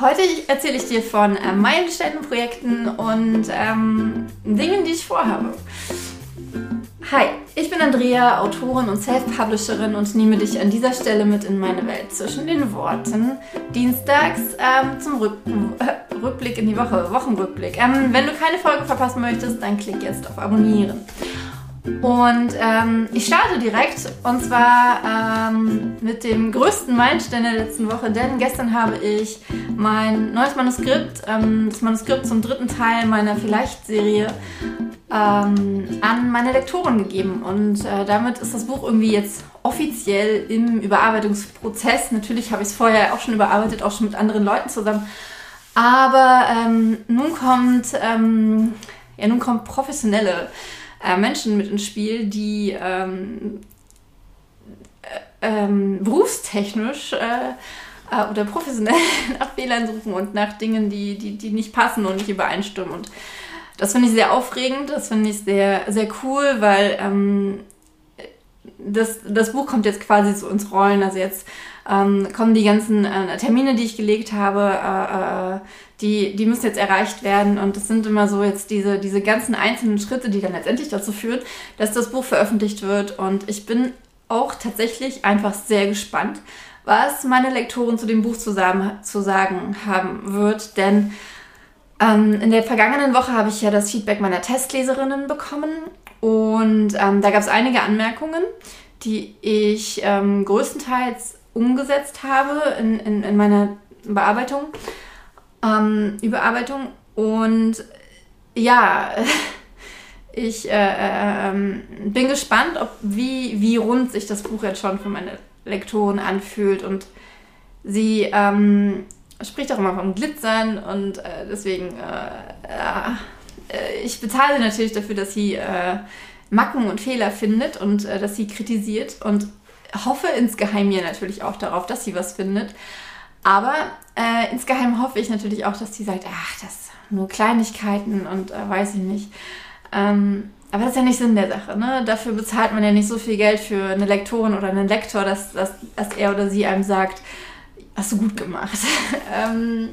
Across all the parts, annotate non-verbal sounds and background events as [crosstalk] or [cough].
Heute erzähle ich dir von äh, Meilensteinprojekten und ähm, Dingen, die ich vorhabe. Hi, ich bin Andrea, Autorin und Self-Publisherin und nehme dich an dieser Stelle mit in meine Welt zwischen den Worten. Dienstags ähm, zum Rück äh, Rückblick in die Woche, Wochenrückblick. Ähm, wenn du keine Folge verpassen möchtest, dann klick jetzt auf Abonnieren. Und ähm, ich starte direkt und zwar ähm, mit dem größten Meilenstein der letzten Woche, denn gestern habe ich mein neues Manuskript, ähm, das Manuskript zum dritten Teil meiner Vielleicht-Serie, ähm, an meine Lektoren gegeben. Und äh, damit ist das Buch irgendwie jetzt offiziell im Überarbeitungsprozess. Natürlich habe ich es vorher auch schon überarbeitet, auch schon mit anderen Leuten zusammen. Aber ähm, nun kommt, ähm, ja, nun kommt professionelle äh, Menschen mit ins Spiel, die ähm, äh, ähm, berufstechnisch äh, äh, oder professionell [laughs] nach Fehlern suchen und nach Dingen, die, die, die nicht passen und nicht übereinstimmen. Und das finde ich sehr aufregend, das finde ich sehr, sehr cool, weil ähm, das, das Buch kommt jetzt quasi so ins Rollen. Also jetzt ähm, kommen die ganzen äh, Termine, die ich gelegt habe, äh, äh, die, die müssen jetzt erreicht werden. Und das sind immer so jetzt diese, diese ganzen einzelnen Schritte, die dann letztendlich dazu führen, dass das Buch veröffentlicht wird. Und ich bin auch tatsächlich einfach sehr gespannt, was meine Lektorin zu dem Buch zusammen, zu sagen haben wird. Denn ähm, in der vergangenen Woche habe ich ja das Feedback meiner Testleserinnen bekommen. Und ähm, da gab es einige Anmerkungen, die ich ähm, größtenteils umgesetzt habe in, in, in meiner Bearbeitung, ähm, Überarbeitung. Und ja, [laughs] ich äh, äh, ähm, bin gespannt, ob, wie, wie rund sich das Buch jetzt schon für meine Lektoren anfühlt. Und sie ähm, spricht auch immer vom Glitzern und äh, deswegen, äh, äh, ich bezahle natürlich dafür, dass sie äh, Macken und Fehler findet und dass sie kritisiert. Und hoffe insgeheim mir natürlich auch darauf, dass sie was findet. Aber äh, insgeheim hoffe ich natürlich auch, dass sie sagt, ach, das sind nur Kleinigkeiten und äh, weiß ich nicht. Ähm, aber das ist ja nicht Sinn der Sache. Ne? Dafür bezahlt man ja nicht so viel Geld für eine Lektorin oder einen Lektor, dass, dass, dass er oder sie einem sagt, hast du gut gemacht. [laughs] ähm,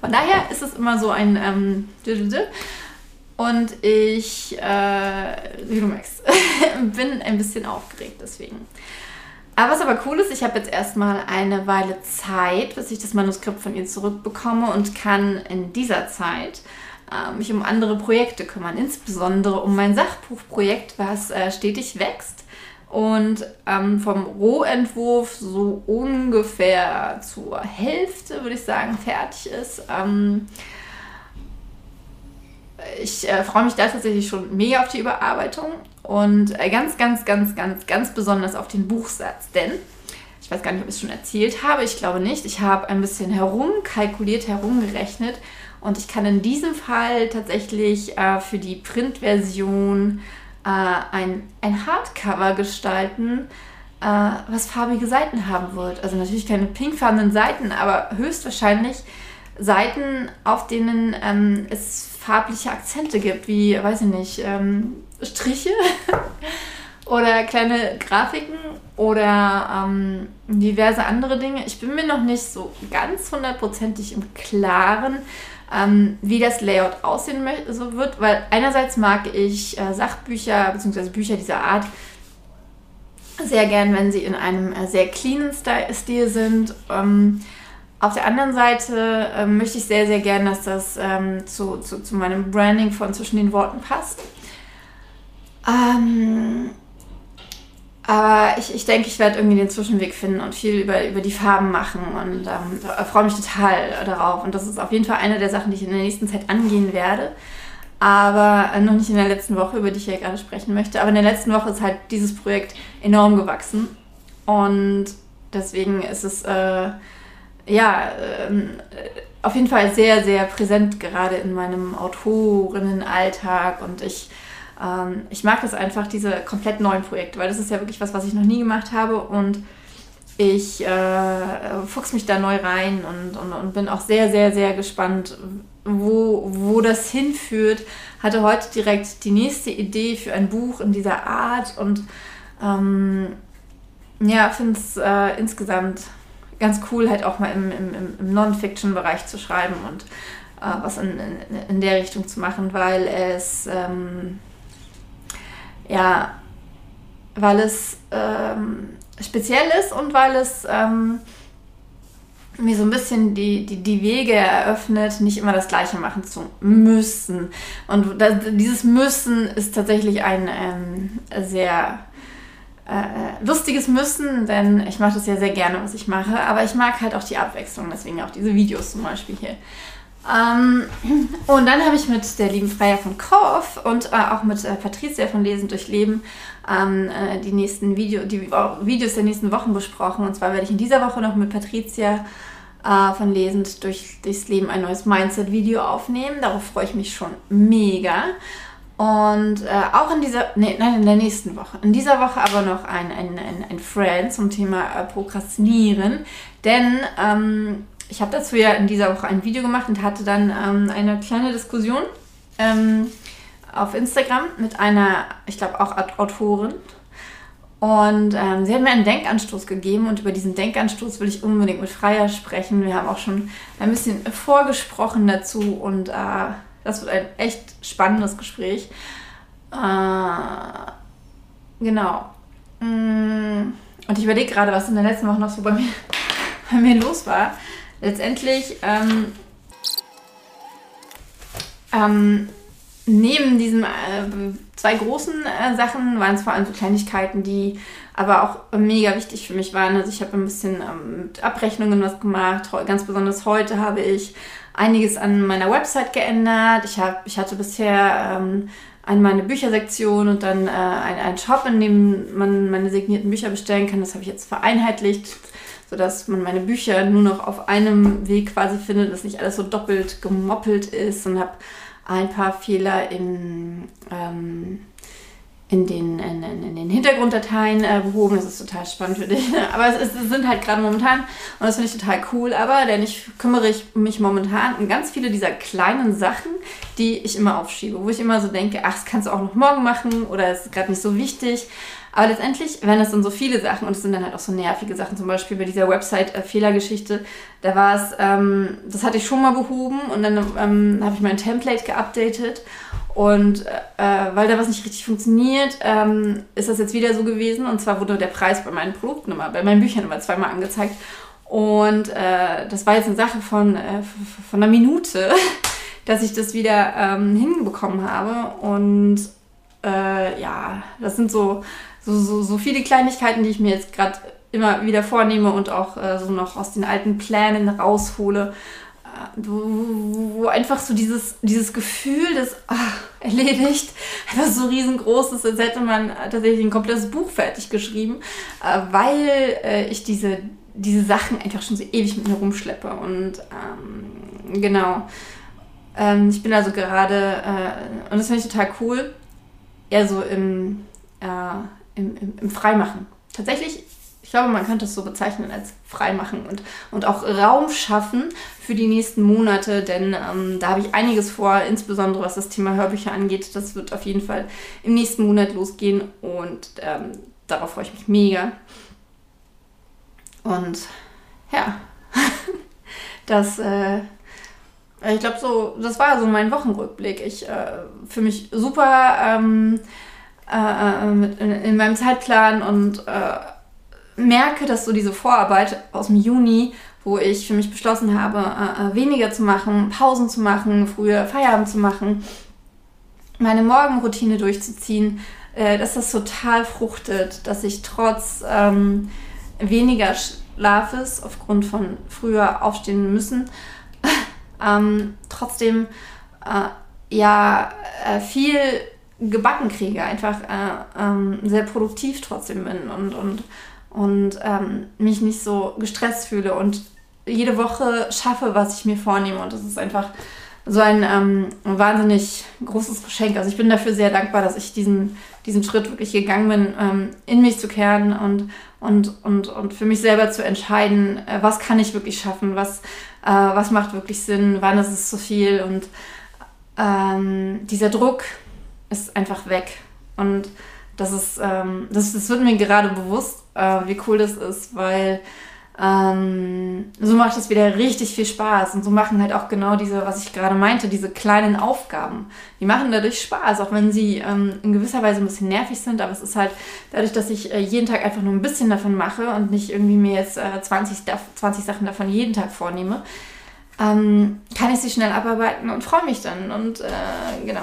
von daher ist es immer so ein ähm, und ich, äh, wie du merkst, bin ein bisschen aufgeregt deswegen. Aber was aber cool ist, ich habe jetzt erstmal eine Weile Zeit, bis ich das Manuskript von ihr zurückbekomme und kann in dieser Zeit äh, mich um andere Projekte kümmern, insbesondere um mein Sachbuchprojekt, was äh, stetig wächst und ähm, vom Rohentwurf so ungefähr zur Hälfte, würde ich sagen, fertig ist. Ähm, ich äh, freue mich da tatsächlich schon mega auf die Überarbeitung und äh, ganz, ganz, ganz, ganz, ganz besonders auf den Buchsatz. Denn, ich weiß gar nicht, ob ich es schon erzählt habe, ich glaube nicht, ich habe ein bisschen herumkalkuliert, herumgerechnet und ich kann in diesem Fall tatsächlich äh, für die Printversion äh, ein, ein Hardcover gestalten, äh, was farbige Seiten haben wird. Also natürlich keine pinkfarbenen Seiten, aber höchstwahrscheinlich Seiten, auf denen ähm, es farbliche Akzente gibt, wie, weiß ich nicht, ähm, Striche [laughs] oder kleine Grafiken oder ähm, diverse andere Dinge. Ich bin mir noch nicht so ganz hundertprozentig im Klaren, ähm, wie das Layout aussehen so wird, weil einerseits mag ich äh, Sachbücher bzw. Bücher dieser Art sehr gern, wenn sie in einem äh, sehr cleanen Stil sind. Ähm, auf der anderen Seite äh, möchte ich sehr, sehr gern, dass das ähm, zu, zu, zu, meinem Branding von zwischen den Worten passt. Ähm, aber ich, ich denke, ich werde irgendwie den Zwischenweg finden und viel über, über die Farben machen und ähm, freue mich total darauf. Und das ist auf jeden Fall eine der Sachen, die ich in der nächsten Zeit angehen werde. Aber äh, noch nicht in der letzten Woche, über die ich ja gerade sprechen möchte. Aber in der letzten Woche ist halt dieses Projekt enorm gewachsen. Und deswegen ist es äh, ja, ähm, auf jeden Fall sehr, sehr präsent gerade in meinem Autorinnenalltag und ich, ähm, ich mag das einfach, diese komplett neuen Projekte, weil das ist ja wirklich was, was ich noch nie gemacht habe und ich äh, fuchs mich da neu rein und, und, und bin auch sehr, sehr, sehr gespannt, wo, wo das hinführt. Hatte heute direkt die nächste Idee für ein Buch in dieser Art und ähm, ja, finde es äh, insgesamt ganz cool, halt auch mal im, im, im Non-Fiction-Bereich zu schreiben und äh, was in, in, in, der Richtung zu machen, weil es ähm, ja, weil es ähm, speziell ist und weil es ähm, mir so ein bisschen die, die, die Wege eröffnet, nicht immer das Gleiche machen zu müssen. Und das, dieses Müssen ist tatsächlich ein ähm, sehr äh, lustiges Müssen, denn ich mache das ja sehr gerne, was ich mache, aber ich mag halt auch die Abwechslung, deswegen auch diese Videos zum Beispiel hier. Ähm, und dann habe ich mit der lieben Freier von Korf und äh, auch mit äh, Patricia von Lesen durch Leben ähm, äh, die nächsten Video, die Videos der nächsten Wochen besprochen. Und zwar werde ich in dieser Woche noch mit Patricia äh, von Lesend durch, durchs Leben ein neues Mindset-Video aufnehmen. Darauf freue ich mich schon mega. Und äh, auch in dieser, nee, nein, in der nächsten Woche. In dieser Woche aber noch ein, ein, ein, ein Friend zum Thema äh, Prokrastinieren. Denn ähm, ich habe dazu ja in dieser Woche ein Video gemacht und hatte dann ähm, eine kleine Diskussion ähm, auf Instagram mit einer, ich glaube auch Autorin. Und ähm, sie hat mir einen Denkanstoß gegeben und über diesen Denkanstoß will ich unbedingt mit Freier sprechen. Wir haben auch schon ein bisschen vorgesprochen dazu und äh, das wird ein echt spannendes Gespräch. Äh, genau. Mm, und ich überlege gerade, was in der letzten Woche noch so bei mir, [laughs] bei mir los war letztendlich ähm, ähm, neben diesen äh, zwei großen äh, Sachen waren es vor allem so Kleinigkeiten, die aber auch mega wichtig für mich waren. Also ich habe ein bisschen ähm, mit Abrechnungen was gemacht. Ganz besonders heute habe ich einiges an meiner Website geändert. Ich, hab, ich hatte bisher ähm, einmal eine Büchersektion und dann äh, einen Shop, in dem man meine signierten Bücher bestellen kann. Das habe ich jetzt vereinheitlicht sodass man meine Bücher nur noch auf einem Weg quasi findet, dass nicht alles so doppelt gemoppelt ist und habe ein paar Fehler in, ähm, in, den, in, in, den Hintergrunddateien äh, behoben. Das ist total spannend für dich. [laughs] Aber es, ist, es sind halt gerade momentan, und das finde ich total cool, aber denn ich kümmere ich mich momentan um ganz viele dieser kleinen Sachen, die ich immer aufschiebe, wo ich immer so denke, ach, das kannst du auch noch morgen machen oder es ist gerade nicht so wichtig. Aber letztendlich, wenn es dann so viele Sachen und es sind dann halt auch so nervige Sachen, zum Beispiel bei dieser Website-Fehlergeschichte, da war es, ähm, das hatte ich schon mal behoben und dann ähm, habe ich mein Template geupdatet und äh, weil da was nicht richtig funktioniert, ähm, ist das jetzt wieder so gewesen. Und zwar wurde der Preis bei meinen Produkten immer, bei meinen Büchern immer zweimal angezeigt. Und äh, das war jetzt eine Sache von, äh, von einer Minute, [laughs] dass ich das wieder ähm, hinbekommen habe. Und äh, ja, das sind so so, so, so viele Kleinigkeiten, die ich mir jetzt gerade immer wieder vornehme und auch äh, so noch aus den alten Plänen raushole, wo, wo, einfach so dieses, dieses Gefühl des ach, erledigt einfach so riesengroß ist, als hätte man tatsächlich ein komplettes Buch fertig geschrieben, äh, weil äh, ich diese, diese Sachen einfach schon so ewig mit mir rumschleppe. Und ähm, genau. Ähm, ich bin also gerade, äh, und das finde ich total cool, eher so im, äh, im, im, im Freimachen. Tatsächlich, ich glaube, man könnte es so bezeichnen als Freimachen und, und auch Raum schaffen für die nächsten Monate, denn ähm, da habe ich einiges vor, insbesondere was das Thema Hörbücher angeht. Das wird auf jeden Fall im nächsten Monat losgehen und ähm, darauf freue ich mich mega. Und ja, [laughs] das, äh, ich glaube, so, das war so mein Wochenrückblick. Ich äh, für mich super. Ähm, äh, mit, in, in, meinem Zeitplan und äh, merke, dass so diese Vorarbeit aus dem Juni, wo ich für mich beschlossen habe, äh, äh, weniger zu machen, Pausen zu machen, früher Feierabend zu machen, meine Morgenroutine durchzuziehen, äh, dass das total fruchtet, dass ich trotz ähm, weniger Schlafes aufgrund von früher aufstehen müssen, [laughs] ähm, trotzdem äh, ja viel gebacken kriege, einfach äh, ähm, sehr produktiv trotzdem bin und, und, und ähm, mich nicht so gestresst fühle und jede Woche schaffe, was ich mir vornehme. Und das ist einfach so ein ähm, wahnsinnig großes Geschenk. Also ich bin dafür sehr dankbar, dass ich diesen, diesen Schritt wirklich gegangen bin, ähm, in mich zu kehren und, und, und, und für mich selber zu entscheiden, äh, was kann ich wirklich schaffen, was, äh, was macht wirklich Sinn, wann ist es zu viel und ähm, dieser Druck, ist einfach weg. Und das ist, ähm, das, das wird mir gerade bewusst, äh, wie cool das ist, weil Ähm, so macht es wieder richtig viel Spaß und so machen halt auch genau diese, was ich gerade meinte, diese kleinen Aufgaben. Die machen dadurch Spaß, auch wenn sie ähm, in gewisser Weise ein bisschen nervig sind, aber es ist halt dadurch, dass ich äh, jeden Tag einfach nur ein bisschen davon mache und nicht irgendwie mir jetzt äh, 20, 20 Sachen davon jeden Tag vornehme, ähm, kann ich sie schnell abarbeiten und freue mich dann und äh, genau.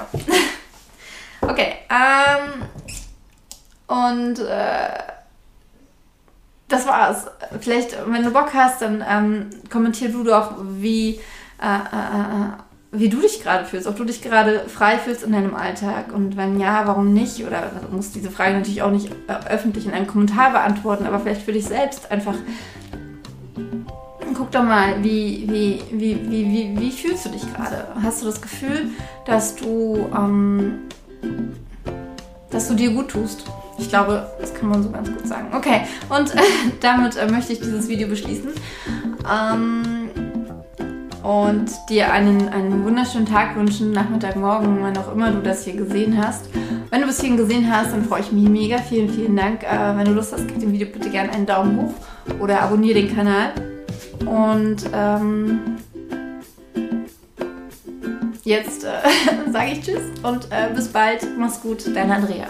[laughs] okay, ähm, und äh, das war's. Vielleicht, wenn du Bock hast, dann ähm, kommentier du doch, wie, äh, äh, äh, wie du dich gerade fühlst, ob du dich gerade frei fühlst in deinem Alltag und wenn ja, warum nicht? Oder du musst diese Frage natürlich auch nicht äh, öffentlich in einem Kommentar beantworten, aber vielleicht für dich selbst einfach. Guck doch mal, wie, wie, wie, wie, wie, wie fühlst du dich gerade? Hast du das Gefühl, dass du, ähm, dass du dir gut tust? Ich glaube, das kann man so ganz gut sagen. Okay, und äh, [laughs] damit äh, möchte ich dieses Video beschließen. Ähm, und dir einen, einen wunderschönen Tag wünschen, Nachmittag, Morgen, wann auch immer du das hier gesehen hast. Wenn du bis hierhin gesehen hast, dann freue ich mich mega. Vielen, vielen Dank. Äh, wenn du Lust hast, gib dem Video bitte gerne einen Daumen hoch oder abonniere den Kanal. Und ähm, jetzt äh, [laughs] sage ich Tschüss und äh, bis bald. Mach's gut, deine Andrea.